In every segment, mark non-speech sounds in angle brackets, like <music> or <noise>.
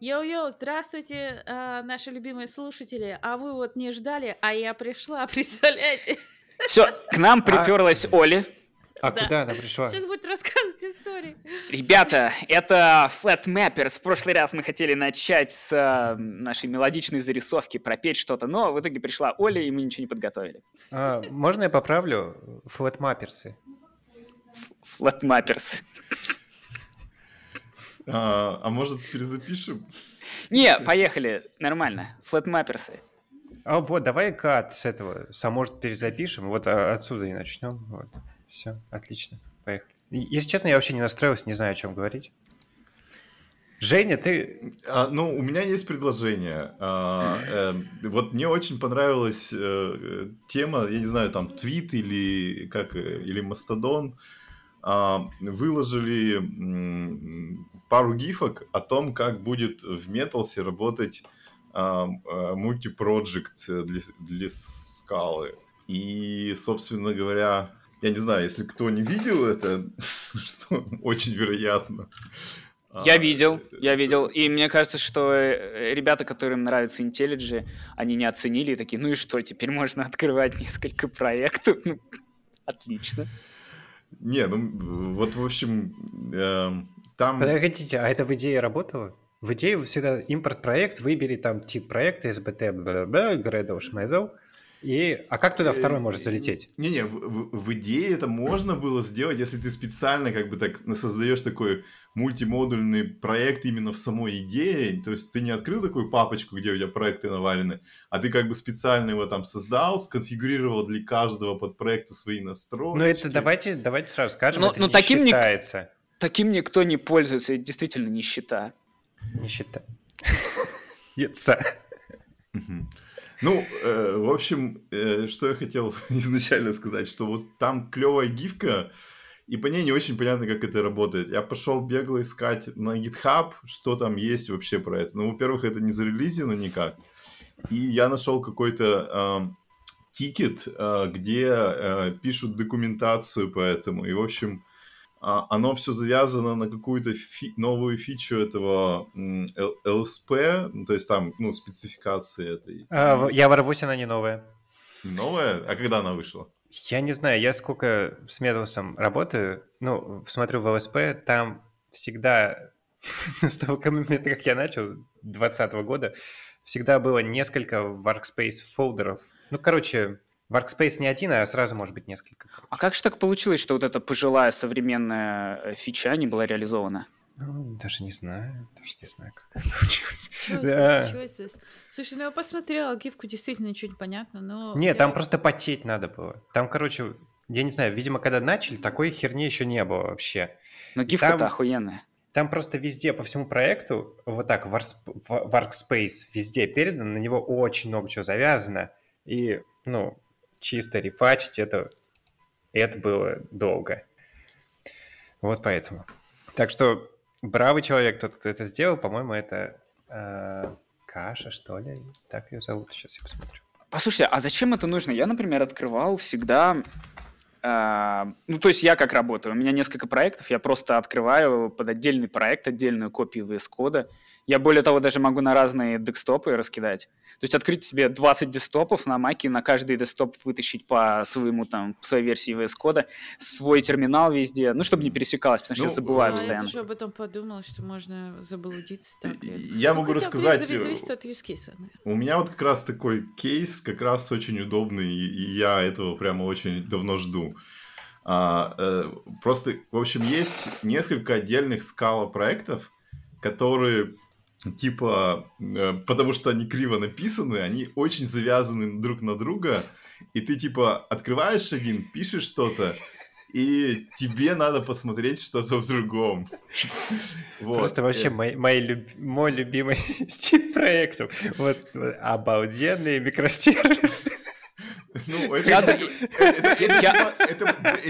Йоу-йоу, здравствуйте, а, наши любимые слушатели. А вы вот не ждали, а я пришла, <laughs> представляете? Все, к нам приперлась Оля. А Да. куда она пришла? Сейчас будет рассказывать истории. Ребята, это Flat Mappers. В прошлый раз мы хотели начать с э, нашей мелодичной зарисовки, пропеть что-то, но в итоге пришла Оля, и мы ничего не подготовили. А, можно я поправлю? Флетмаперсы. Flat Mappers. А, а может перезапишем? Не, поехали, нормально. Mappers. А вот, давай кат с этого. Сам может перезапишем. Вот а, отсюда и начнем. Вот. Все, отлично. Поехали. Если честно, я вообще не настроился, не знаю, о чем говорить. Женя, ты... А, ну, у меня есть предложение. А, э, вот мне очень понравилась э, тема, я не знаю, там твит или как э, или мастодон а, выложили пару гифок о том, как будет в Металсе работать а, мультипроджект для, для скалы. И, собственно говоря, я не знаю, если кто не видел это, <laughs> что очень вероятно. Я А, видел, я видел. И мне кажется, что э, ребята, которым нравится IntelliJ, они не оценили и такие, ну и что, теперь можно открывать <laughs> несколько проектов. Ну, отлично. Не, ну вот в общем, эм, там... Подождите, а это в идее работало? В идее всегда импорт-проект, выбери там тип проекта, SBT, бла-бла-бла, Gradle, Шмайдл. И... А как туда второй может залететь? Не-не, в, в- идее это можно было сделать, если ты специально как бы так создаешь такой мультимодульный проект именно в самой идее, то есть ты не открыл такую папочку, где у тебя проекты навалены, а ты как бы специально его там создал, сконфигурировал для каждого подпроекта свои настройки. Ну это давайте, давайте сразу скажем, Ну- это ну, не таким не- считается. Таким никто не пользуется, это действительно нищета. Не считается. Яйца. Ну, э, в общем, э, что я хотел <laughs> изначально сказать, что вот там клевая гифка, и по ней не очень понятно, как это работает. Я пошел бегло искать на GitHub, что там есть вообще про это. Ну, во-первых, это не зарелизено никак. И я нашел какой-то эм, тикет, э, где э, пишут документацию по этому. И, в общем, оно все завязано на какую-то фи- новую фичу этого LSP, ну, то есть там, ну, спецификации этой. А, я ворвусь, она не новая. Новая? А когда она вышла? Я не знаю, я сколько с Metals ом работаю, ну, смотрю в LSP, там всегда, <laughs> с того момента, <laughs> как я начал, 2020 года, всегда было несколько Workspace фолдеров. Ну, короче, Workspace не один, а сразу может быть несколько. А как же так получилось, что вот эта пожилая современная э, фича не была реализована? Ну, даже не знаю, даже не знаю, как это получилось. Слушай, ну я посмотрела гифку, действительно ничего не понятно, но... Нет, я- там просто потеть надо было. Там, короче, я не знаю, видимо, когда начали, такой херни еще не было вообще. Но гифка-то Там- охуенная. Там просто везде, по всему проекту, вот так, Workspace везде передан, на него очень много чего завязано. И, ну, чисто рефачить это, это было долго. Вот поэтому. Так что, бравый человек, тот, кто это сделал, по-моему, это э, Каша, что ли? Так ее зовут, сейчас я посмотрю. Послушайте, а зачем это нужно? Я, например, открывал всегда... а, ну, то есть я как работаю? У меня несколько проектов, я просто открываю под отдельный проект, отдельную копию VS кода. Я, более того, даже могу на разные десктопы раскидать. То есть открыть себе 20 десктопов на маке, на каждый десктоп вытащить по своему, там, по своей версии VS кода, свой терминал везде, ну, чтобы не пересекалось, потому что Ну, я забываю э, А, я постоянно. тоже об этом подумала, что можно заблудиться так. Я Ну, могу хотя, рассказать, блин, э, Зависит от use case, наверное. У меня вот как раз такой кейс, как раз очень удобный, и я этого прямо очень давно жду. А, э, просто, в общем, есть несколько отдельных скала проектов, которые типа, э, потому что они криво написаны, они очень завязаны друг на друга, и ты типа открываешь один, пишешь что-то, и тебе надо посмотреть что-то в другом. Вот. Просто вообще мой, мои люб- мой любимый <laughs> тип проектов. Вот обалденные микросервисы. Ну, это,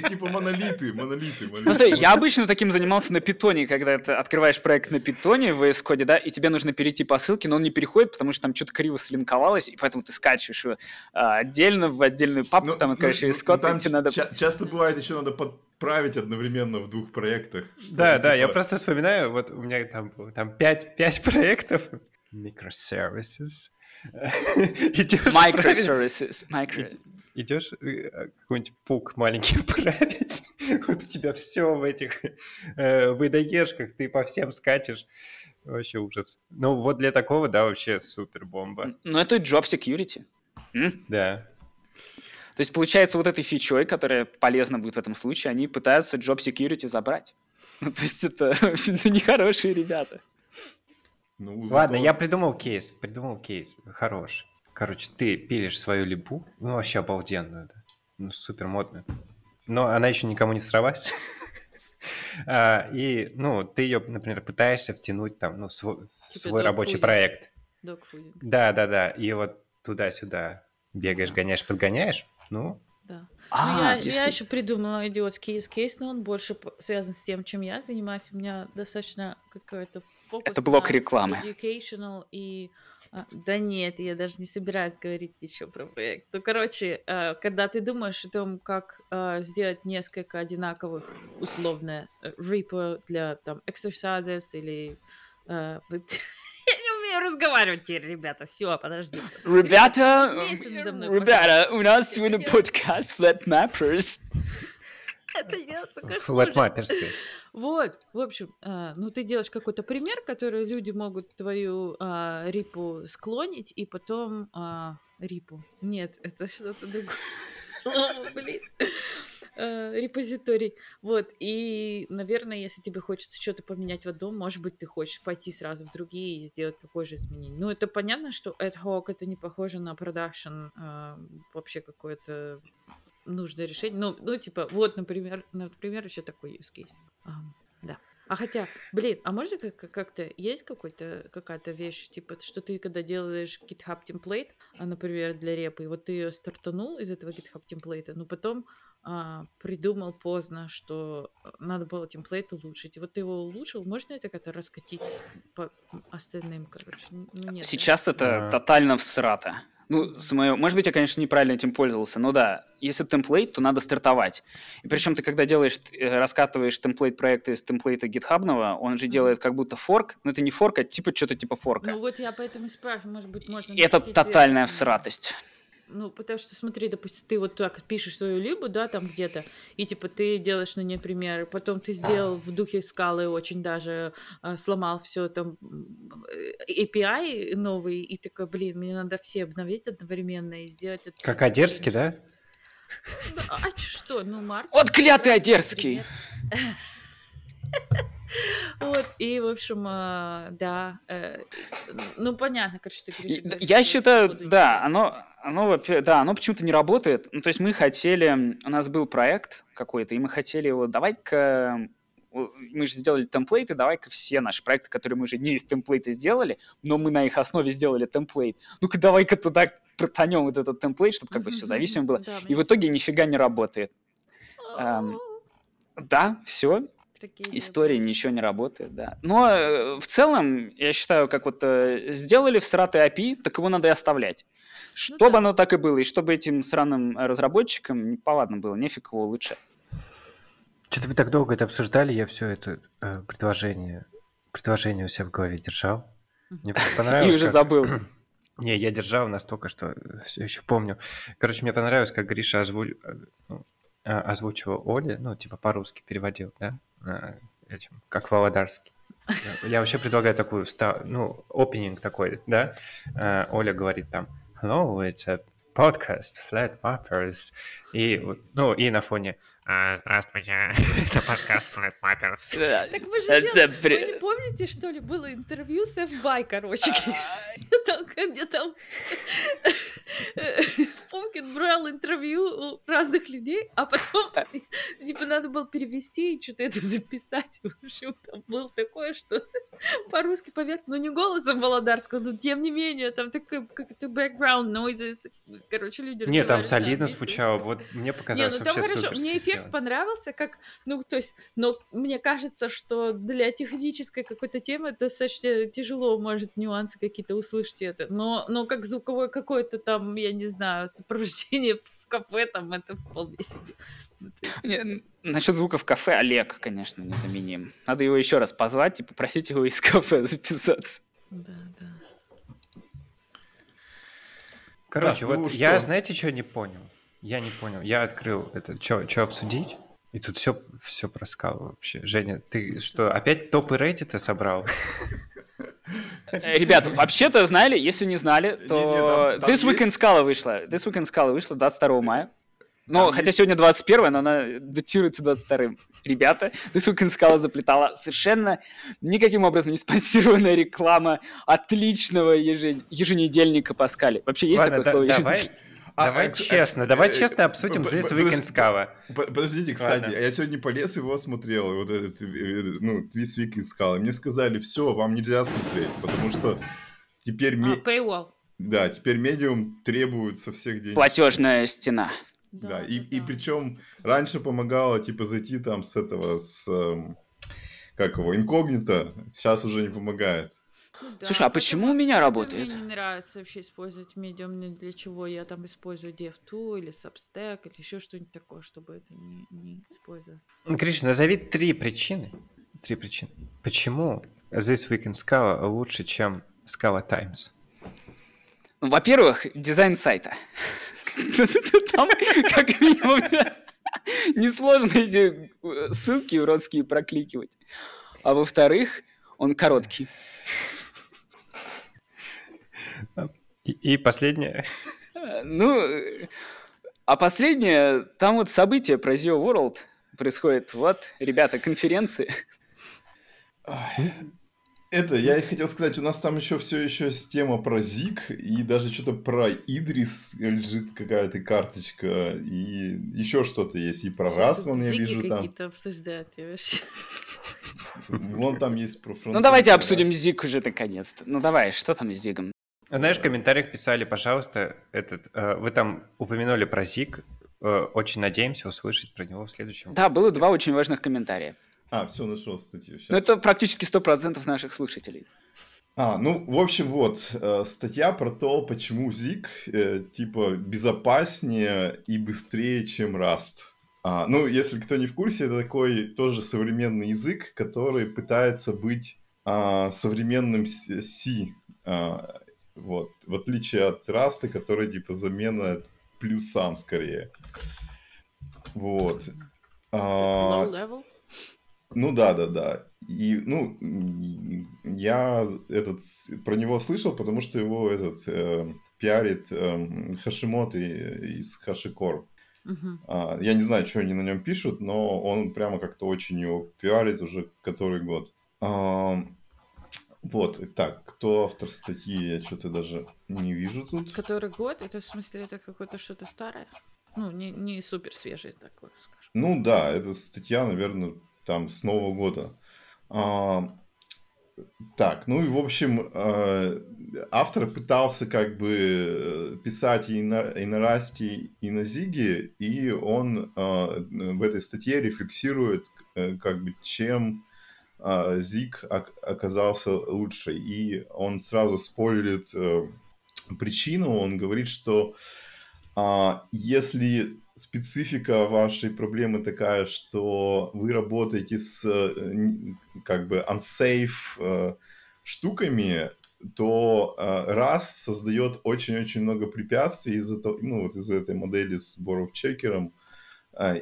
типа- монолиты, монолиты, монолиты. Я обычно таким занимался на питоне, когда ты открываешь проект на питоне в VS Code, да, и тебе нужно перейти по ссылке, но он не переходит, потому что там что-то криво слинковалось, и поэтому ты скачиваешь его а, отдельно в отдельную папку, Ну, там открываешь VS Code, тебе надо... ча- часто бывает еще надо под править одновременно в двух проектах. Да, да, я типа, просто вспоминаю, вот у меня там, было там 5, 5 проектов, microservices. Идешь Microservices. Micro... Идешь э, какой-нибудь пук маленький <laughs> править, вот у тебя все в этих э, выдоешках, ты по всем скачешь. Вообще ужас. Ну вот для такого, да, вообще супер бомба. Ну, это job security. М? Да. То есть, получается, вот этой фичой, которая полезна будет в этом случае, они пытаются job security забрать. Ну, <laughs> то есть, это, <laughs> нехорошие ребята. Ну, зато- Ладно, я придумал кейс, придумал кейс, хороший. Короче, ты пилишь свою липу, ну вообще обалденную, да. ну супер модную. Но она еще никому не сралась. <laughs> А, И, ну, ты ее, например, пытаешься втянуть там, ну, в свой, в Типа свой рабочий проект. Да, да, да. И вот туда-сюда бегаешь, гоняешь, подгоняешь. Ну, да. Ну, А, я, я ты- еще придумала идиотский use case, но он больше п- связан с тем, чем я занимаюсь. У меня достаточно какой-то фокус Это блок на рекламы. educational и... а, да нет, я даже не собираюсь говорить еще про проект. Ну, короче, а, когда ты думаешь о том, как а, сделать несколько одинаковых, условно, э, repo для там exercises или... а, вот- <laughs> умею разговаривать теперь, ребята. Все, подожди. Ребята, ребята, у нас сегодня подкаст Flat Mappers. Это я только хуже. флетмапперсы. <laughs> Вот, в общем, а, ну ты делаешь какой-то пример, который люди могут твою а, репу склонить, и потом а, репу. Нет, это <laughs> что-то другое. Слово, блин. А, Репозиторий. Вот, и, наверное, если тебе хочется что-то поменять в одном, может быть, ты хочешь пойти сразу в другие и сделать такое же изменение. Ну, это понятно, что ad hoc это не похоже на продакшн, а, вообще какое-то нужное решение. Ну, ну, типа, вот, например, например, еще такой use case. Да. А хотя, блин, а можно как- как- как-то есть какой-то какая-то вещь, типа, что ты когда делаешь GitHub темплейт, а, например, для репы, вот ты ее стартанул из этого GitHub темплейта, но потом а, придумал поздно, что надо было темплейт улучшить. И вот ты его улучшил, можно это как-то раскатить по остальным, короче? Ну, нет, да? Сейчас это А. тотально всрато. Ну, с моего... Может быть, я, конечно, неправильно этим пользовался, но да, если темплейт, то надо стартовать. И причем ты, когда делаешь, э, раскатываешь темплейт проекта из темплейта гитхабного, он же делает как будто форк, но это не форк, а типа что-то типа форка. Ну вот я поэтому и спрашиваю, может быть, можно... И это тотальная вверх. всратость. Ну, потому что, смотри, допустим, ты вот так пишешь свою либу, да, там где-то, и типа ты делаешь на ней пример, потом ты сделал в духе скалы очень даже а, сломал все там э, API новый, и такой, блин, мне надо все обновить одновременно и сделать это. Как Одерский, да? Ну, А что, ну, Марк? Вот клятый прекрасный Одерский. <laughs> Вот, и, в общем, а, да, э, ну, понятно, короче, ты говоришь, Я считаю, да, оно, оно, да, оно почему-то не работает. Ну, то есть мы хотели, у нас был проект какой-то, и мы хотели его, давай-ка, мы же сделали темплейты, давай-ка все наши проекты, которые мы уже не из темплейта сделали, но мы на их основе сделали темплейт. Ну-ка, давай-ка туда протанем вот этот темплейт, чтобы как бы все зависимо было. да, И в итоге нифига не работает. Эм, Да, все, Трагедия истории ничего не работает, да. Но э, в целом, я считаю, как вот э, сделали в сратый API, так его надо и оставлять. Чтобы Ну да. оно так и было, и чтобы этим сраным э, разработчикам неповадно было, нефиг его улучшать. Что-то вы так долго это обсуждали, я все это э, предложение, предложение у себя в голове держал. Мне просто <laughs> И понравилось. уже забыл. <clears throat> Не, я держал настолько, что все еще помню. Короче, мне понравилось, как Гриша озву- ну, а, озвучивал Оли, ну, типа по-русски переводил, да, этим, как Володарский. Я- Я вообще предлагаю такую, ну, опенинг такой, да. А, Оля говорит там, hello, it's a podcast, Flat Mappers. И, ну, и на фоне, «А, здравствуйте, <laughs> это подкаст Flat Mappers. Так вы же делали- при- Вы не помните, что ли, было интервью с FBY, короче, <laughs> там, где там <laughs> Пумкин брал интервью у разных людей, а потом, типа, надо было перевести и что-то это записать. <laughs> В общем, там было такое, что <laughs> по-русски поверх, ну не голосом Володарского, но тем не менее, там такой какой-то background noises. Короче, люди Не, там солидно звучало, вот мне Не, показалось ну там хорошо, мне эффект сделано. понравился, как, ну, то есть, но мне кажется, что для технической какой-то темы достаточно тяжело, может, нюансы какие-то услышать это, но, но как звуковой какой-то там там, я не знаю, сопровождение в кафе, там это вполне себе. Ну, то есть, Не, Насчет звука в кафе Олег, конечно, незаменим. Надо его еще раз позвать и попросить его из кафе <laughs> записаться. Да, да. Короче, Так, вот ну я, что? знаете, что не понял? Я не понял. Я открыл это, что обсудить? И тут все, все про скалу вообще. Женя, ты что, опять топы Reddit собрал? Э, Ребята, вообще-то знали, если не знали, то This Week in есть- Scala вышла. This Week in Scala вышла 22 мая. Но хотя есть- сегодня 21, но она датируется 22 Ребята, This Week in Scala заплетала совершенно никаким образом не спонсированная реклама отличного еже- еженедельника Паскали. Вообще есть Ладно, такое слово? да- еженедельник? давай, А, давай а, честно, а, давай э, честно обсудим п- п- This п- Week in подожди, Scala. Подождите, кстати, Ладно. я сегодня полез его смотрел, вот этот, э, ну, Twist Week искал, и мне сказали, все, вам нельзя смотреть, потому что теперь, А, paywall. да, теперь медиум требует со всех денег. Платежная стена. Да, и, да, и да. причем раньше помогало, типа, зайти там с этого, с, эм, как его, инкогнито, сейчас уже не помогает. Ну да, Слушай, а почему у меня работает? Мне не нравится вообще использовать медиум ни для чего. Я там использую DevTool или Substack или еще что-нибудь такое, чтобы это не, не использовать. Ну, Гриш, назови три причины. Три причины. Почему This Week in Scala лучше, чем Scala Times? Ну, Во-первых, дизайн сайта. Там, как минимум, несложно эти э, ссылки уродские прокликивать. А во-вторых, он короткий. И, и последнее. Э, Ну, э, а последнее, там вот событие про Zio World происходит. Вот, ребята, конференции. Это, я и хотел сказать, у нас там еще все еще тема про Зик, и даже что-то про Идрис лежит какая-то карточка, и еще что-то есть, и про Расман я вижу там. какие-то обсуждаете вообще. Вон там есть про Ну, давайте обсудим. Зиг уже наконец-то. Ну, давай, что там с Зигом? Знаешь, в комментариях писали, пожалуйста, этот, э, вы там упомянули про Зик. э, очень надеемся услышать про него в следующем. Да, было два очень важных комментария. А, все, нашел статью. щас. Ну, это практически 100% наших слушателей. А, ну, в общем, вот, э, статья про то, почему Зик, э, типа, безопаснее и быстрее, чем Rust. А, ну, если кто не в курсе, это такой тоже современный язык, который пытается быть а, современным C. а, вот, в отличие от Rust, который, типа, замена плюсам скорее. Вот. А, ну да, да, да. И, ну, я этот, про него слышал, потому что его этот э, пиарит Хашимото и- из Хашикор. Мгм. А, я не знаю, что они на нем пишут, но он прямо как-то очень его пиарит уже который год. Ам, вот, так, кто автор статьи, я что-то даже не вижу тут. Который год? Это в смысле это какое-то что-то старое? Ну, не, не супер свежее такое, скажем. Ну да, это статья, наверное, там с Нового года. А, так, ну и в общем, э, автор пытался как бы э, писать и на, и на Расте, и на Зиге, и он э, в этой статье рефлексирует, как бы, чем Зиг ок- оказался лучше. И он сразу спойлерит э, причину, он говорит, что а, если специфика вашей проблемы такая, что вы работаете с э, как бы unsafe э, штуками, то раз создает очень-очень много препятствий из этого, ну вот из этой модели с borrow чекером,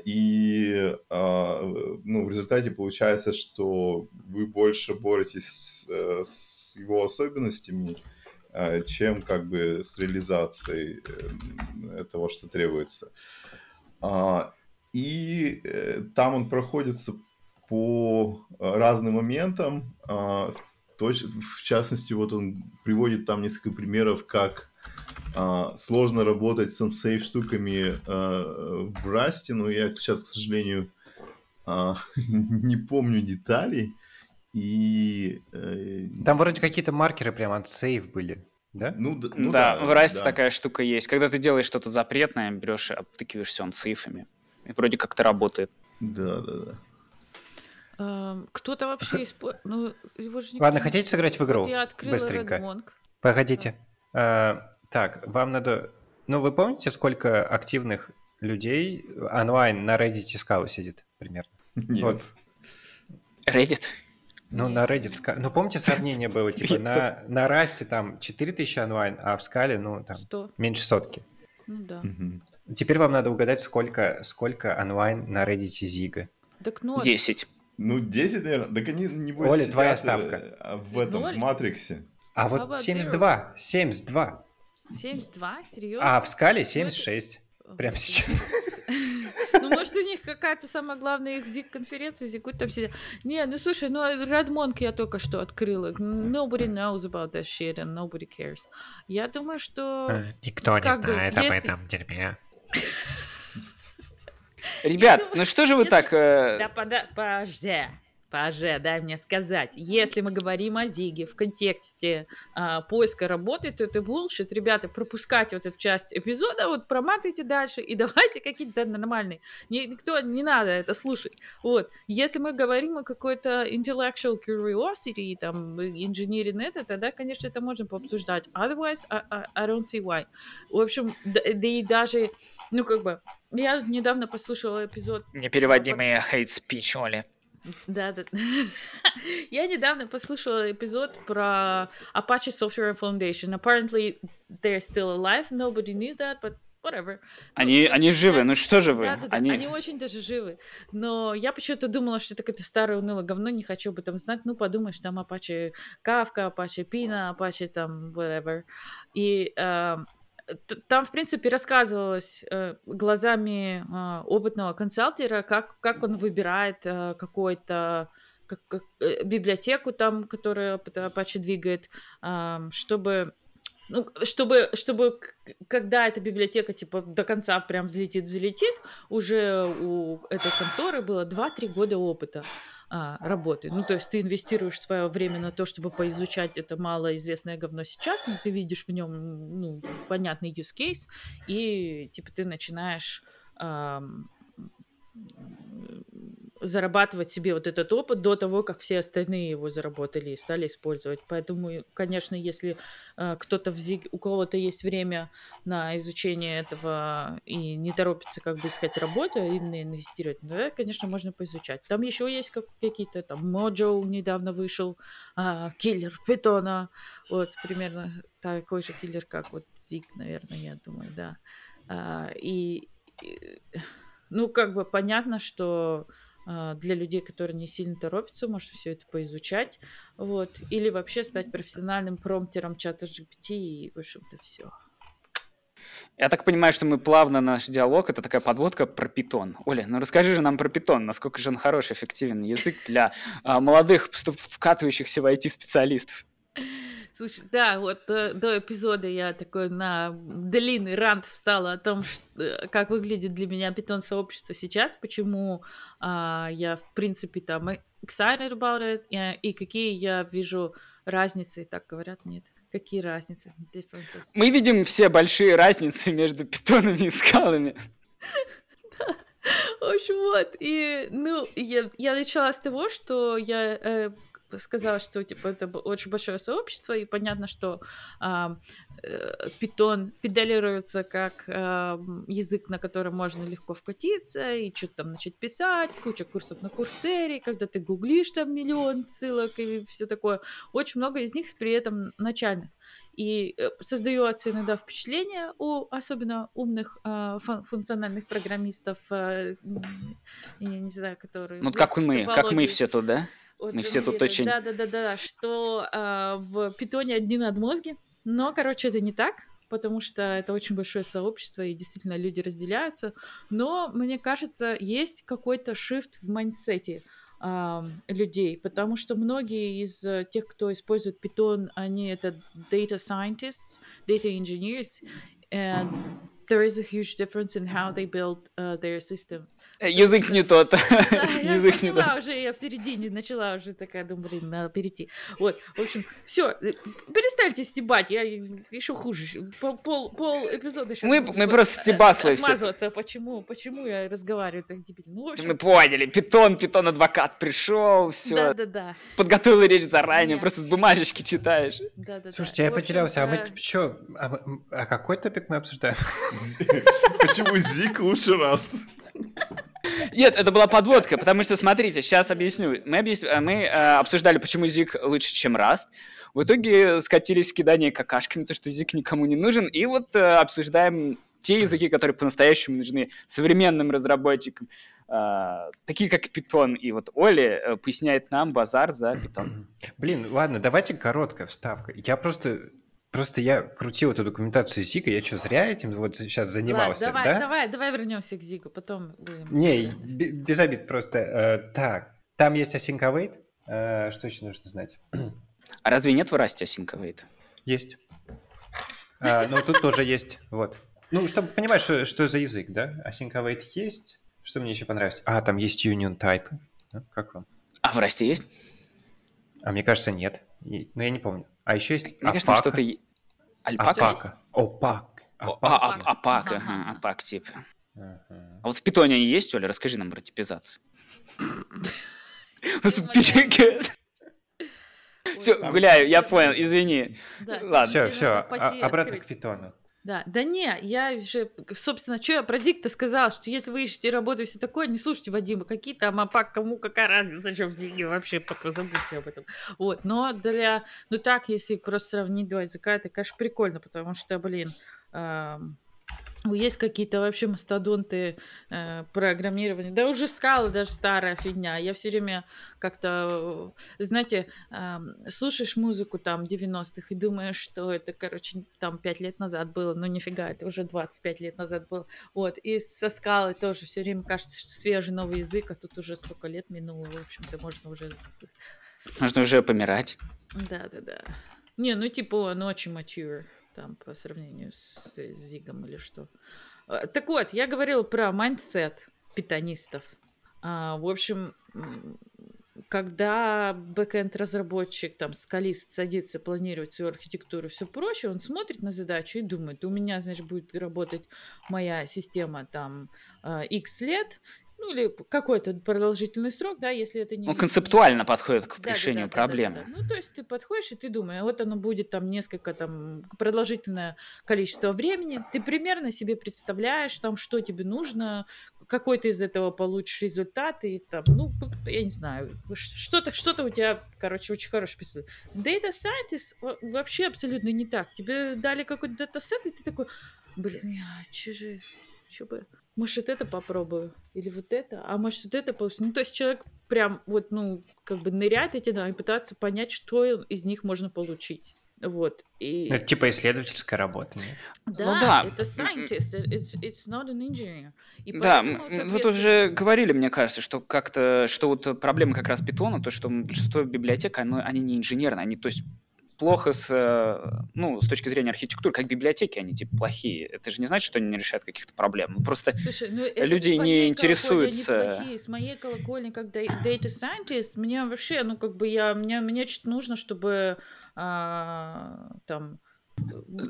и а, ну, в результате получается, что вы больше боретесь с, э, с его особенностями, э, чем как бы с реализацией э, того, что требуется. А, И э, там он проходится по э, разным моментам. а, В частности, вот он приводит там несколько примеров, как а, сложно работать с unsafe штуками а, в Rust, но я сейчас, к сожалению, а, <laughs> не помню деталей. И э, Там вроде какие-то маркеры прям от сейв были, да? ну, д- ну да, в Расте да. такая штука есть. Когда ты делаешь что-то запретное, берешь и обтыкиваешься он цифрами. И вроде как-то работает. Да, да, да. Кто-то вообще <laughs> использует... Ну, его же никто Ладно, хотите сыграть в игру? Я открыла Быстренько. Red Monk. Погодите. Так, вам надо Ну, вы помните, сколько активных людей онлайн на Reddit и Scala сидит примерно? Нет. Вот. Reddit. Ну, Нет. на Reddit, ну, помните, сравнение было, типа, на, на Расте там 4000 онлайн, а в Скале, ну, там, Что? меньше сотки. Ну да. Мгм. Теперь вам надо угадать, сколько, сколько онлайн на Reddit Зига. Так ноль. 10. Ну, 10, наверное. Так они, небось, Оля, твоя сидят, ставка. э, а, в этом, Ноль? в Матриксе. А вот about 72, 72. 72? Серьезно? А в Скале 76. Прямо Вот. сейчас. <laughs> Ну, может, у них какая-то самая главная их зиг-конференция, зигут там сидят. Не, ну слушай, ну Redmonk я только что открыла. Nobody knows about that shit and nobody cares. Я думаю, что... Э, Никто не знает об этом дерьме. Ребят, <laughs> ну что же вы так... э, Да подожди, подожди, дай мне сказать. Если мы говорим о Зиге в контексте а, поиска работы, то это булшит. Ребята, пропускайте вот эту часть эпизода, вот проматывайте дальше и <laughs> давайте какие-то нормальные. Ни- никто, не надо это слушать. Вот. Если мы говорим о какой-то intellectual curiosity, там, engineering это, тогда, конечно, это можно пообсуждать. Otherwise, I, I, I don't see why. В общем, да, да и даже, ну, как бы, я недавно послушала эпизод Непереводимый hate speech, Оля. Да, да. <laughs> Я недавно послушала эпизод про Apache Software Foundation. Apparently, they're still alive. Nobody knew that, but whatever. Они, то они есть, живы, да, ну что же вы? Да, да, да. Они... Они очень даже живы. Но я почему-то думала, что это какое-то старое унылое говно, не хочу об этом знать. Ну, подумаешь, там Apache Kafka, Apache Pina, Apache там whatever. И т- там, в принципе, рассказывалось э, глазами э, опытного консалтера, как, как он выбирает э, какой-то как- э, библиотеку там, которая Apache двигает, чтобы ну, чтобы, чтобы когда эта библиотека типа до конца прям взлетит, взлетит, уже у этой конторы было 2-3 года опыта а, работы. Ну, то есть ты инвестируешь свое время на то, чтобы поизучать это малоизвестное говно сейчас, но ты видишь в нем ну, понятный use case, и типа ты начинаешь ам, зарабатывать себе вот этот опыт до того, как все остальные его заработали и стали использовать. Поэтому, конечно, если э, кто-то в ЗИГ, у кого-то есть время на изучение этого и не торопится как бы искать работу, а именно инвестировать, да, конечно, можно поизучать. Там еще есть как, какие-то там Mojo недавно вышел, а, киллер питона, вот примерно такой же киллер, как вот Zig, наверное, я думаю, да. А, и, и, ну, как бы понятно, что для людей, которые не сильно торопятся, может все это поизучать, вот, или вообще стать профессиональным промптером чата GPT и, в общем-то, все. Я так понимаю, что мы плавно наш диалог, это такая подводка про питон. Оля, ну расскажи же нам про питон, насколько же он хороший, эффективен язык для а, молодых, вкатывающихся в IT-специалистов. Слушай, да, вот э, до эпизода я такой на длинный рант встала о том, э, как выглядит для меня питон-сообщество сейчас, почему а, я, в принципе, там excited about it, и, и какие я вижу разницы, так говорят, нет, какие разницы, differences. Мы видим все большие разницы между питонами и скалами. <laughs> В общем, вот, и, ну, я, я начала с того, что я э, сказала, что, типа, это очень большое сообщество, и понятно, что а, э, питон педалируется как а, язык, на котором можно легко вкатиться, и что-то там начать писать, куча курсов на Курсере, когда ты гуглишь там миллион ссылок и все такое. Очень много из них при этом начальных. И э, создается иногда впечатление у особенно умных фун- функциональных программистов, м, я не знаю, которые... Ну, как мы, как мы все тут, да? От все тут очень- Да, да, да, да, что а, в питоне одни надмозги. Но, короче, это не так, потому что это очень большое сообщество, и действительно люди разделяются. Но, мне кажется, есть какой-то shift в mindset е а, людей, потому что многие из э, тех, кто использует питон, они это data scientists, data engineers, and there is a huge difference in how they build uh, their system. Э, Язык не тот. Да, <laughs> Язык не тот. уже, я в середине начала уже такая, думаю, блин, надо перейти. Вот, в общем, все, перестаньте стебать, я еще хуже, пол, пол, пол эпизода сейчас Мы- мы просто э, стебаслы все. отмазываться, почему, почему я разговариваю так дебильно. Ну, общем, Мы поняли, питон, питон адвокат пришел, все, да-да-да, подготовил речь заранее, просто с бумажечки читаешь. да-да-да. Слушайте, я потерялся. А мы э, что? А, а какой топик мы обсуждаем? <laughs> Почему Зик лучше раз? Нет, это была подводка, потому что, смотрите, сейчас объясню. Мы, объяс- э, мы э, обсуждали, почему Зик лучше, чем Раст. В итоге скатились в кидание какашками, то что Зик никому не нужен. И вот э, обсуждаем те языки, которые по-настоящему нужны современным разработчикам. э, такие как Python. И вот Оля э, поясняет нам базар за Python. Блин, ладно, давайте короткая вставка. Я просто... Просто я крутил эту документацию Зика, я что, зря этим вот сейчас ладно, занимался, давай, да? давай, давай вернемся к Зигу, потом будем. Не, бе- без обид просто. э, так, там есть async await. Э, что еще нужно знать? А разве нет в Расте async await? Есть. А, ну, тут тоже есть. Вот. Ну, чтобы понимать, что, что за язык, да? Async await есть. Что мне еще понравилось? А, там есть union type. Ну, как вам? А в Расте есть? А мне кажется, нет. И- ну, я не помню. А еще есть Мне кажется, что-то... Альпака? Опака. Опак. Опак. а, а- Апак, Ага, типа. Ага. А вот в питоне они есть, Оля? Расскажи нам про типизацию. Все, гуляю, я понял, извини. Да, Ладно. Все, все, пойти обратно к питону. Да, да не, я же, собственно, что я про Зиг-то сказал, что если вы ищете работу и все такое, не слушайте Вадима, какие там АПАК, кому какая разница, что в Зиге вообще, пока забудьте об этом. Вот, но для, ну так, если просто сравнить два языка, это, конечно, прикольно, потому что, блин, ну, есть какие-то вообще мастодонты э, программирования. Да уже скалы даже старая фигня. Я все время как-то, э, знаете, ам, слушаешь музыку там 90-х и думаешь, что это, короче, там 5 лет назад было. Ну нифига, это уже 25 лет назад было. Вот. И со скалы тоже все время кажется, что свежий новый язык, а тут уже столько лет минуло. В общем-то, можно уже... Можно уже помирать. Да-да-да. Не, ну типа он очень mature там по сравнению с с Zig ом или что. А, Так вот, я говорила про mindset питонистов. А, в общем, когда бэкэнд разработчик там скалист садится планировать свою архитектуру, все проще, он смотрит на задачу и думает, у меня, значит, будет работать моя система там а, X лет, ну или какой-то продолжительный срок, да, если это не... Он не- концептуально подходит к да, да, решению да, да, да, проблемы. да. Ну, то есть ты подходишь и ты думаешь, вот оно будет там несколько там продолжительное количество времени. Ты примерно себе представляешь там, что тебе нужно, какой ты из этого получишь результат, и там, ну, я не знаю, что-то, что-то у тебя, короче, очень хороший представление. Data Scientist во- вообще абсолютно не так. Тебе дали какой-то датасет, и ты такой, блин, я, че же, что бы, может, вот это попробую, или вот это, а может, вот это получится. Ну, то есть человек прям вот, ну, как бы ныряет эти, да, и пытается понять, что из них можно получить. Вот. И... Это типа исследовательская работа, нет? Да, Ну да. это scientist, it's, it's not an engineer. И Да, м, вы тут соответственно, уже говорили, мне кажется, что как-то, что вот проблема как раз питона, то, что большинство библиотек, оно, они не инженерные, они, то есть, плохо с, э, ну, с точки зрения архитектуры, как библиотеки, они, типа, плохие. Это же не значит, что они не решают каких-то проблем. Ну, Просто Слушай, ну люди не интересуются. они. С моей колокольни, как data scientist, мне вообще, ну, как бы я, мне, мне что-то нужно, чтобы а, там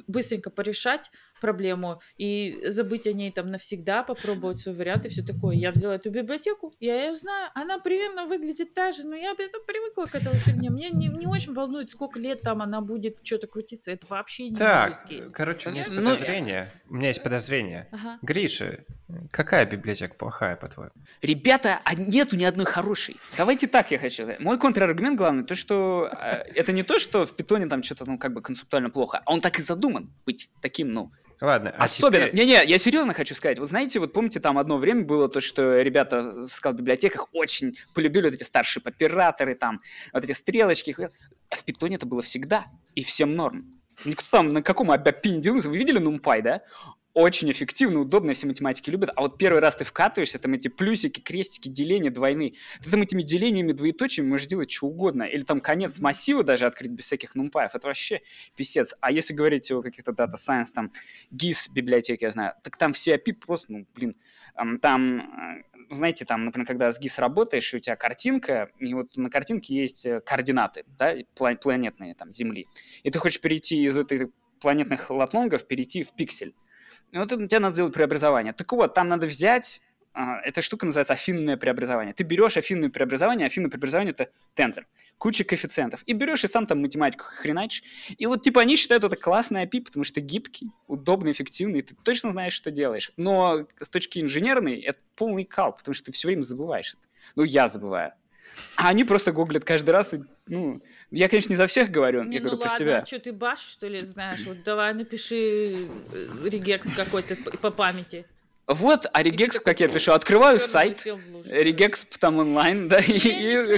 быстренько порешать проблему и забыть о ней там навсегда, попробовать свой вариант и все такое. Я взяла эту библиотеку, я ее знаю, она примерно выглядит та же, но я это привыкла к этой фигне. Мне не, не очень волнует, сколько лет там она будет что-то крутиться. Это вообще не Так, кейс. короче, у меня есть Ну, подозрение. У меня есть подозрение. Ага. Гриша, какая библиотека плохая, по-твоему? Ребята, а нету ни одной хорошей. Давайте так, я хочу сказать. Мой контраргумент главный, то, что э, это не то, что в питоне там что-то, ну, как бы концептуально плохо, а он так и задуман быть таким, ну, Ладно, а Особенно. теперь- Не-не, я серьезно хочу сказать. Вот знаете, вот помните, там одно время было то, что ребята в скал-библиотеках очень полюбили вот эти старшие операторы, там, вот эти стрелочки. А в питоне это было всегда. И всем норм. Никто там на каком делался. Вы видели NumPy, да? Очень эффективно, удобно, все математики любят, а вот первый раз ты вкатываешься, там эти плюсики, крестики, деления двойные, ты там этими делениями, двоеточиями можешь делать что угодно, или там конец массива даже открыть без всяких нумпаев, это вообще писец. А если говорить о каких-то дата science, там, GIS библиотеки, я знаю, так там все API просто, ну, блин, там, э, знаете, там, например, когда с GIS работаешь, и у тебя картинка, и вот на картинке есть э, координаты, да, планетные, там, Земли, и ты хочешь перейти из этой планетных латлонгов, перейти в пиксель, и вот тебе надо сделать преобразование. Так вот, там надо взять, а, эта штука называется афинное преобразование. Ты берешь афинное преобразование, афинное преобразование — это тензор, куча коэффициентов, и берешь и сам там математику хреначишь. И вот типа они считают это классный API, потому что гибкий, удобный, эффективный, ты точно знаешь, что делаешь. Но с точки инженерной это полный кал, потому что ты все время забываешь это. Ну, я забываю. А они просто гуглят каждый раз. И, ну, я, конечно, не за всех говорю, Не, я ну говорю про ладно, себя. а что ты баш, что ли, знаешь? Вот давай напиши э, регекс какой-то по памяти. Вот, а такой как я пишу, открываю сайт. Regex там онлайн, да, и, и,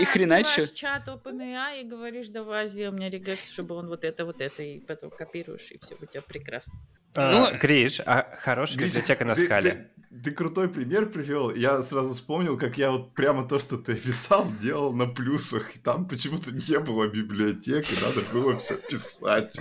и хрена. Открываешь чат OpenAI и говоришь, давай сделай мне регекс, чтобы он вот это, вот это, и потом копируешь, и все у тебя прекрасно. А, Ну, Гриш, а хорошая библиотека на скале. Ты, крутой пример привел. Я сразу вспомнил, как я вот прямо то, что ты описал, делал на плюсах. И там почему-то не было библиотеки, надо было все писать.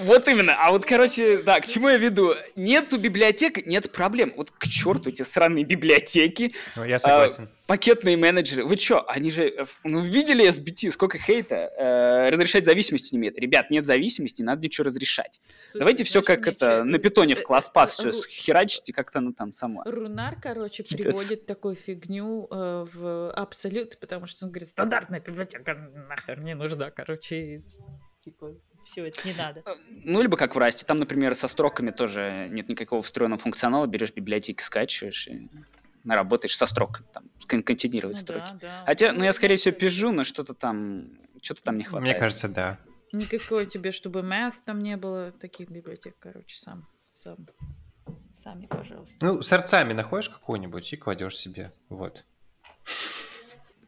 Вот именно. А вот, короче, да, к чему я веду? Нету библиотек, нет проблем. Вот к черту эти сраные библиотеки, Ну, я а, согласен. пакетные менеджеры. Вы чё, они же, э, ну, видели SBT, сколько хейта? Э, разрешать зависимости не умеют. Ребят, нет зависимости, не надо ничего разрешать. Слушай, Давайте все как это, чё- на питоне э, в э, класс пас э, все херачите, как-то оно там само. Рунар, короче, приводит такую фигню э, в абсолют, потому что он говорит, стандартная библиотека нахер не нужна, короче, типа, все это не надо. Ну, либо как в Расте, там, например, со строками тоже нет никакого встроенного функционала, берешь библиотеки, скачиваешь и работаешь со строками, там, кон- контейнировать Ну строки. да, да. Хотя, ну, я, скорее всего, пизжу, но что-то там, что-то там не хватает. Мне кажется, да. Никакой тебе, чтобы math там не было, таких библиотек, короче, сам, сам, сами, пожалуйста. Ну, сердцами находишь какую-нибудь и кладешь себе. Вот.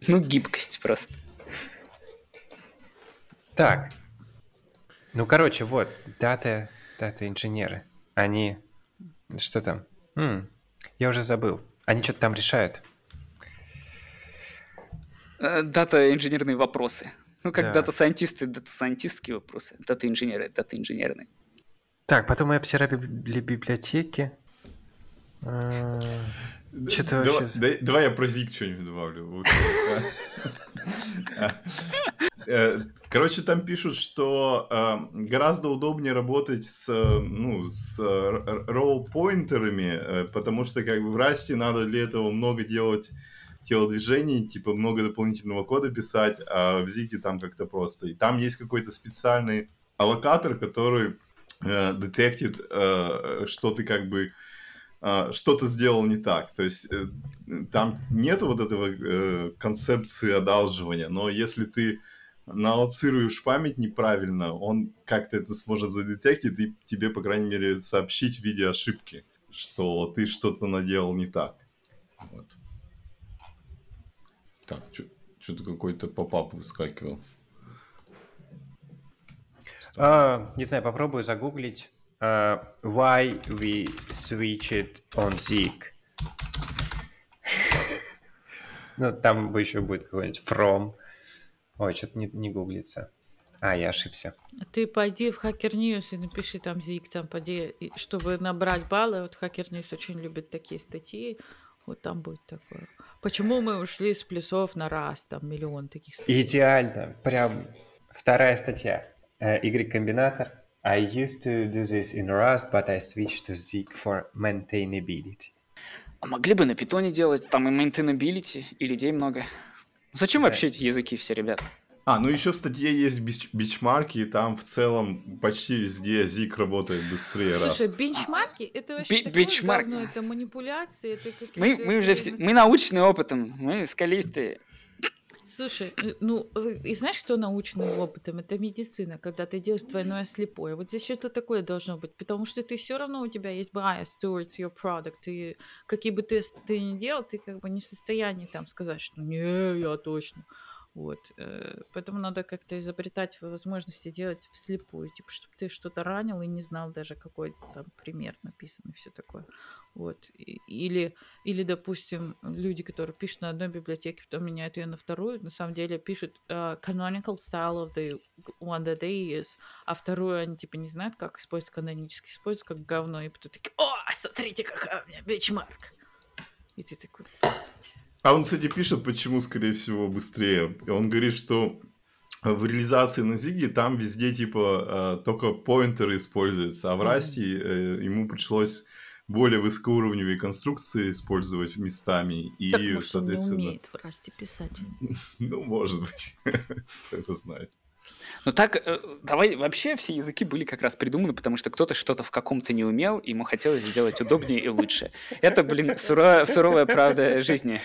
Ну, гибкость просто. Так. Ну, короче, вот, дата, дата инженеры. Они... Что там? М, я уже забыл. Они что-то там решают. Э, Дата инженерные вопросы. Ну, как Да. дата-сайентисты, дата-сайентистские вопросы. Дата-инженеры, дата-инженерные. Так, потом мы обсирали библи- библиотеки. Чё-то Давай- вообще- дай- Давай я про Zig что-нибудь добавлю. Э, Короче, там пишут, что э, гораздо удобнее работать с, ну, с raw pointer ами, э, потому что как бы в Rust е надо для этого много делать телодвижений, типа много дополнительного кода писать, а в Зиге там как-то просто. И там есть какой-то специальный аллокатор, который э, детектит, э, что ты как бы что-то сделал не так. То есть э, там нет вот этого э, концепции одалживания, но если ты нааллоцируешь память неправильно, он как-то это сможет задетектить и тебе, по крайней мере, сообщить в виде ошибки, что ты что-то наделал не так. Вот. Так, что-то какой-то попап выскакивал. А, не знаю, попробую загуглить. А, why we switched on Zig? Ну, там бы еще будет какой-нибудь from. Ой, что-то не, не гуглится. А, я ошибся. Ты пойди в Hacker News и напиши там зиг, там поди, и чтобы набрать баллы. Вот Hacker News очень любит такие статьи. Вот там будет такое. Почему мы ушли с плюсов на раз? Там миллион таких статей. Идеально. Прям вторая статья. Э, Y-комбинатор. I used to do this in Rust, but I switched to Zig for maintainability. А могли бы на питоне делать, там и maintainability, и людей много. Зачем Да. вообще эти языки все, ребят? А, ну еще в статье есть бич- бичмарки, и там в целом почти везде Зик работает быстрее. Слушай, бенчмарки это вообще Би- такое говно, это манипуляции, это какие-то... Мы, мы уже все, мы научные опытом, мы скалистые. Слушай, э, ну, э, и знаешь, что научным опытом? Это медицина, когда ты делаешь двойное слепое. Вот здесь что-то такое должно быть, потому что ты все равно, у тебя есть bias towards your product, и какие бы тесты ты ни делал, ты как бы не в состоянии там сказать, что не, я точно. Вот. э, Поэтому надо как-то изобретать возможности делать вслепую, типа, чтобы ты что-то ранил и не знал даже, какой там пример написан и все такое. Вот. Или, или, допустим, люди, которые пишут на одной библиотеке, потом меняют ее на вторую, на самом деле пишут э, canonical style of the one that they use, а вторую они типа не знают, как использовать канонически, используют как говно, и потом такие, о, смотрите, какая у меня бенчмарк. И ты такой, А он, кстати, пишет, почему, скорее всего, быстрее. И Он говорит, что в реализации на Зиге там везде, типа, э, только поинтеры используются, а в. Расте э, ему пришлось более высокоуровневые конструкции использовать местами. И, так может он не соответственно, умеет в расте писать. <laughs> ну, может быть, <laughs> кто знает. Ну так, э, давай, вообще все языки были как раз придуманы, потому что кто-то что-то в каком-то не умел, и ему хотелось сделать удобнее и лучше. Это, блин, суровая, суровая правда жизни.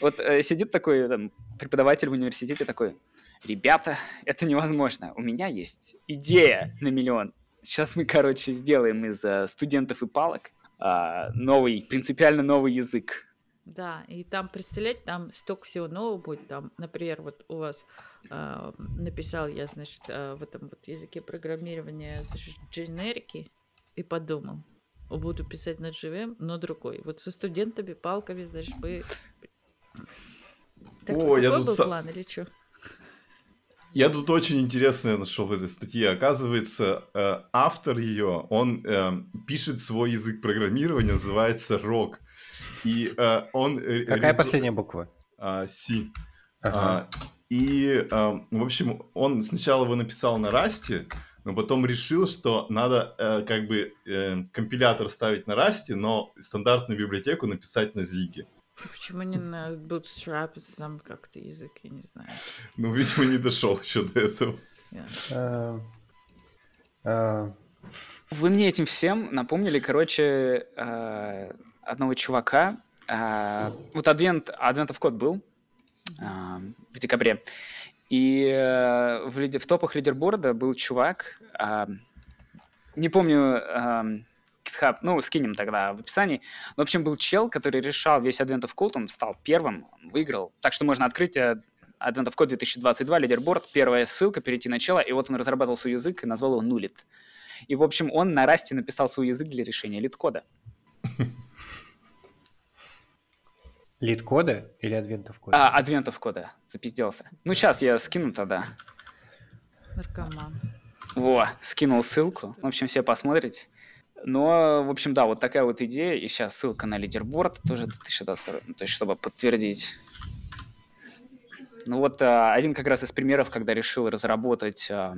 Вот э, сидит такой там, преподаватель в университете такой, ребята, это невозможно, у меня есть идея на миллион. Сейчас мы, короче, сделаем из э, студентов и палок а, новый, принципиально новый язык. Да, и там, представлять, там столько всего нового будет. Там, например, вот у вас а, написал я, значит, а, в этом вот языке программирования значит, дженерики и подумал, буду писать на JVM, но другой. Вот со студентами, палками, значит, вы... Так, О, вот я тут был план или что? Я тут очень интересное нашел в этой статье. Оказывается, э, автор ее, он э, пишет свой язык программирования, называется ROC. И э, он... Какая резо- последняя буква? а. Ага. А, и, а, в общем, он сначала его написал на расте, но потом решил, что надо э, как бы э, компилятор ставить на расте, но стандартную библиотеку написать на зиге. Почему не на Bootstrap, сам как-то язык, я не знаю. Ну, видимо, не дошел еще до этого. А, а, Вы мне этим всем напомнили, короче, э, одного чувака. э, Вот Advent of Code был э, в декабре. И э, в, топах лидерборда был чувак, э, не помню, э, GitHub, ну, скинем тогда в описании. В общем, был чел, который решал весь Advent of Code, он стал первым, он выиграл. Так что можно открыть э, Advent of Code 2022, лидерборд, первая ссылка, перейти на чела, и вот он разрабатывал свой язык и назвал его Nullit. И, в общем, он на расте написал свой язык для решения лид-кода. <laughs> лид кода или адвентов кода? А, адвентов кода, запизделся. Ну, сейчас я скину тогда. Наркоман. Во, скинул ссылку. В общем, все посмотрите. Но, в общем, да, вот такая вот идея. И сейчас ссылка на лидерборд тоже 2022, ну, то есть чтобы подтвердить. Ну вот а, один как раз из примеров, когда решил разработать а,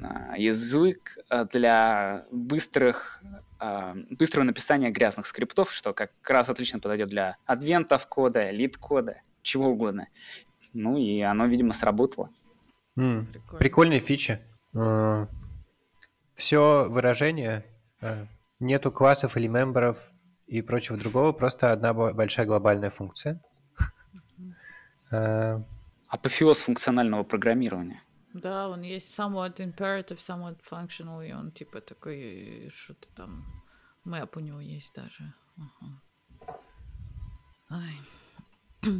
а, язык для быстрых, быстрого написания грязных скриптов, что как раз отлично подойдет для адвентов кода, лид-кода, чего угодно. Ну и оно, видимо, сработало. Прикольная фича. Все выражение, э, нету классов или мемберов и прочего другого, просто одна бо- большая глобальная функция. Э, Апофеоз функционального программирования. Да, он есть somewhat imperative, somewhat functional, и он типа такой, э, что-то там, мэп у него есть даже. Ага. <clears throat>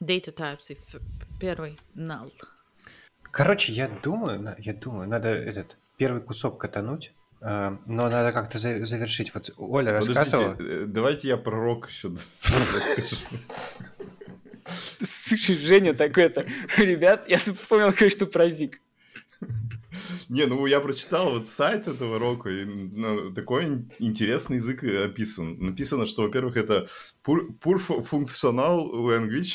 Data types, и ф- первый null. Короче, я думаю, я думаю, надо этот первый кусок катануть, э, но надо как-то за- завершить. Вот Оля рассказывала. Подождите, э, давайте я пророк еще <laughs> расскажу. Слушай, Женя такой-то, ребят, я тут вспомнил кое-что про Зик. Не, ну я прочитал вот сайт этого рока, и ну, такой ин- интересный язык э, описан. Написано, что, во-первых, это pur, pure fu- functional language,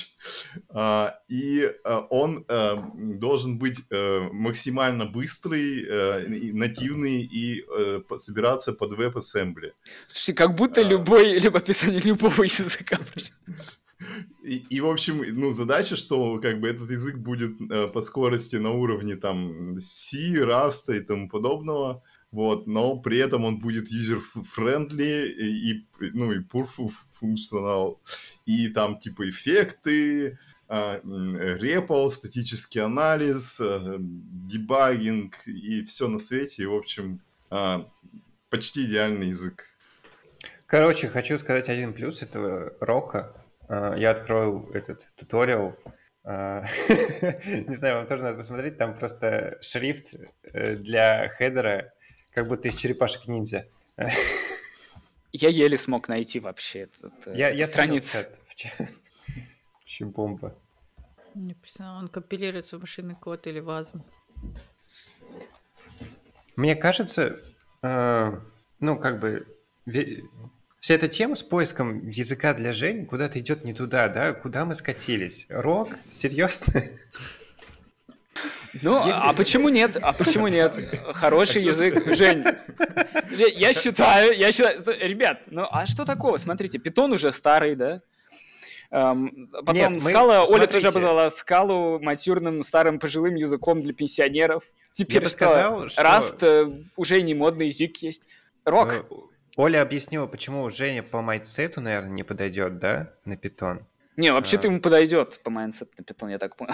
а, и а, он а, должен быть э, максимально быстрый, э, и нативный и по- собираться под WebAssembly. Слушай, как будто А. любой, <laughs> либо описание любого языка. И, и, в общем, ну, задача, что как бы этот язык будет э, по скорости на уровне там C, Rust и тому подобного, вот, но при этом он будет user-friendly и, и, ну, и fu- functional, и там типа эффекты, REPL, статический анализ, э, дебагинг и все на свете, и, в общем, а, почти идеальный язык. Короче, хочу сказать один плюс этого рока. А, Я открою этот туториал. А, <laughs> Не знаю, вам тоже надо посмотреть, там просто шрифт э, для header а, как будто из черепашек ниндзя. <laughs> Я еле смог найти вообще этот, э, Я, эту я страницу. Вообще <laughs> бомба. Написано, он компилируется в машинный код или Wasm. Мне кажется, э, ну, как бы, вся эта тема с поиском языка для Жени куда-то идет не туда, да? Куда мы скатились? Roc? Серьезно? Ну, Если- а почему нет? А почему нет? Хороший язык. Жень, Жень, я считаю, я считаю, ребят, ну а что такого? Смотрите, питон уже старый, да? Эм, потом Нет, мы- Scala, Оля смотрите. тоже обозвала Scala у mature ным старым пожилым языком для пенсионеров. Теперь бы что? сказал, что- Rust э, уже не модный язык есть. Roc. Э, Оля объяснила, почему Женя по mindset у, наверное, не подойдет, да, на питон. Не, вообще-то а. ему подойдет по mindset у на питон, я так понял.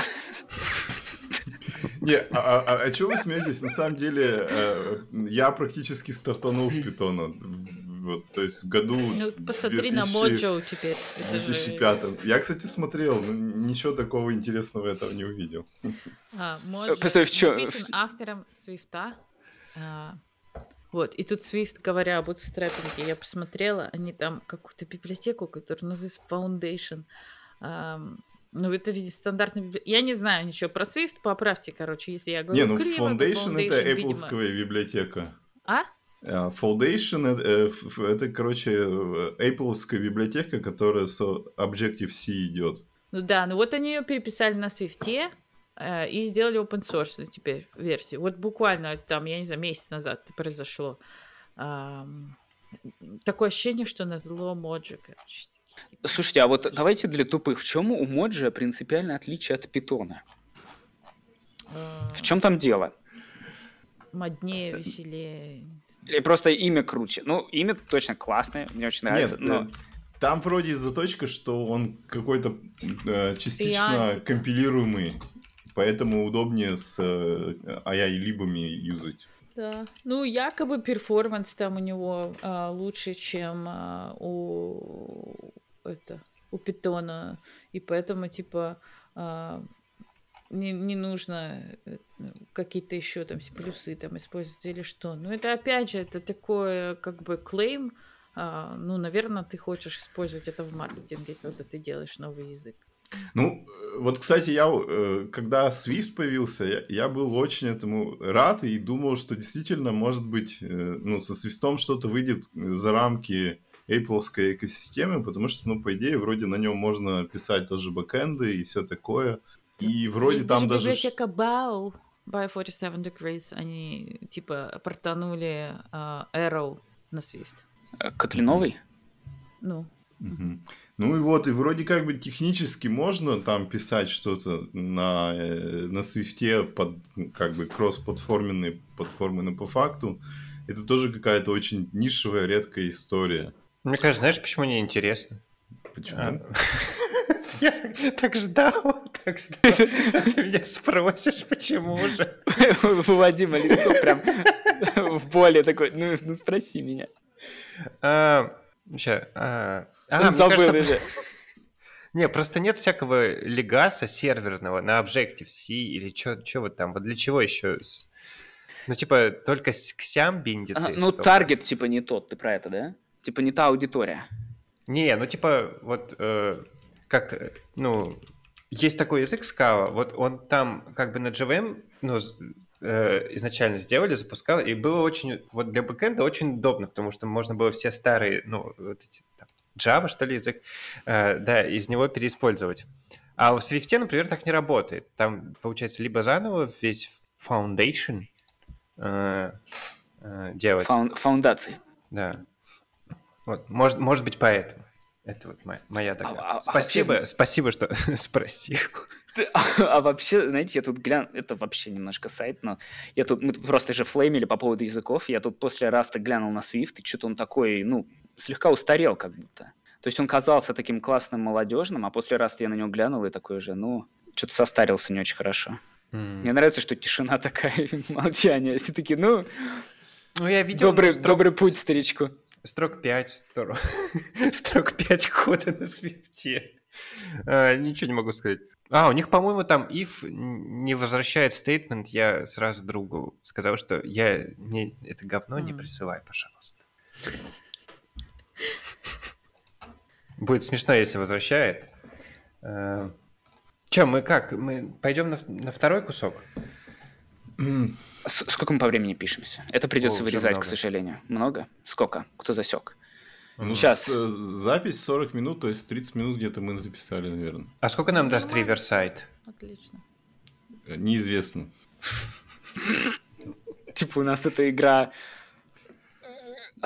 Не, а, а, а, а чего вы смеетесь? На самом деле, э, я практически стартанул с питона. Вот, то есть в году Ну, посмотри на 2000 Mojo теперь. Это же- 2005. Я, кстати, смотрел, но ничего такого интересного там не увидел. А, Mojo постой, в написан автором Swift а. А, вот, и тут Swift, говоря об bootstrapping, я посмотрела, они там какую-то библиотеку, которая называется Foundation. Ам, ну, это видит стандартная библиотека. Я не знаю ничего про Swift, поправьте, короче, если я говорю Не, ну криво, то Foundation это видимо- Apple библиотека. А? А, Foundation это, э, это, короче, Apple библиотека, которая с Objective-C идет. Ну да, ну вот они ее переписали на э, и сделали open source теперь версию. Вот буквально там, я не знаю, месяц назад это произошло. Такое ощущение, что на зло моджи, короче. типа, Слушайте, а вот давайте для тупых, в чем у Моджи принципиальное отличие от питона? В чем там дело? моднее, веселее. Или просто имя круче? Ну, имя точно классное, мне очень нравится. Нет, но... э, там вроде заточка, что он какой-то э, частично компилируемый, поэтому удобнее с э, AI-либами юзать. Да. Ну, якобы перформанс там у него а, лучше, чем а, у это у питона. И поэтому, типа, а, не, не нужно э, какие-то еще там плюсы там использовать или что. Но это опять же, это такое как бы клейм. А, ну, наверное, ты хочешь использовать это в маркетинге, когда ты делаешь новый язык. Ну, э, вот, кстати, я, э, когда Swift появился, я, я был очень этому рад и думал, что действительно, может быть, э, ну, со Swift что-то выйдет за рамки Apple экосистемы, потому что, ну, по идее, вроде на нем можно писать тоже бэкэнды и все такое. И вроде Есть там даже... библиотека Bao by 47 Degrees, они типа портанули а, Arrow на Swift. Котлиновый? Ну, Ну и вот, и вроде как бы технически можно там писать что-то на, э, на свифте под ну, как бы кросс-платформенные платформы, но по факту это тоже какая-то очень нишевая, редкая история. Мне кажется, знаешь, почему не интересно? Почему? А, <laughs> Я так- ждал, так ждал, <laughs> что <laughs> ты меня спросишь, почему же. У Вадима лицо прям в боли такой, ну, ну спроси меня. Ща, а, а, Забыл кажется. <laughs> Не, просто нет всякого легаса серверного на Objective-C или что вот там. Вот для чего еще? Ну, типа, только с- к сям биндится. Ну, таргет типа не тот, ты про это, да? Типа не та аудитория. Не, ну, типа, вот э, как, э, ну, есть такой язык Scala, вот он там как бы на JVM, ну, э, изначально сделали, запускал, и было очень, вот для бэкэнда очень удобно, потому что можно было все старые, ну, вот эти, там, Java, что ли, язык, э, да, из него переиспользовать. А в Swift, например, так не работает. Там, получается, либо заново весь foundation э, э, делать, Фаун- Фаундации. да. Вот, может, может быть, поэтому. Это вот моя, моя догадка. а- а спасибо, вообще- спасибо, что <laughs> спросил. Ты- <laughs> А вообще, знаете, я тут глянул, это вообще немножко сайт, но я тут, мы просто же флеймили по поводу языков, я тут после раста глянул на Swift, и что-то он такой, ну, слегка устарел как будто. То есть он казался таким классным, молодежным, а после раста я на него глянул и такой же, ну, что-то состарился не очень хорошо. Мне нравится, что тишина <laughs> такая, молчание. Все таки ну, Ну, я видел добрый, строк- добрый путь старичку. Строк 5, строк, <laughs> строк 5 кода на свифте. А, ничего не могу сказать. А, у них, по-моему, там if не возвращает стейтмент, я сразу другу сказал, что я мне это говно не М. присылай, пожалуйста. Будет смешно, если возвращает. Че, мы как? Мы пойдем на, на второй кусок? Сколько мы по времени пишемся? Это придется О, вырезать, к много. сожалению. Много? Сколько? Кто засек? Ну, Щас. с- э, Запись 40 минут, то есть 30 минут где-то мы записали, наверное. А сколько нам даст. Riverside? Отлично. Э, Неизвестно. <laughs> Типа у нас эта игра...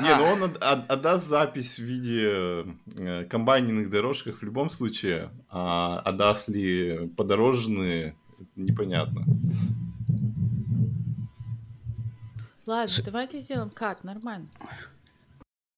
Не, А, ну он от- от- отдаст запись в виде э, комбайненных дорожках в любом случае, а отдаст ли подорожные, непонятно. Ладно, давайте сделаем кат, нормально.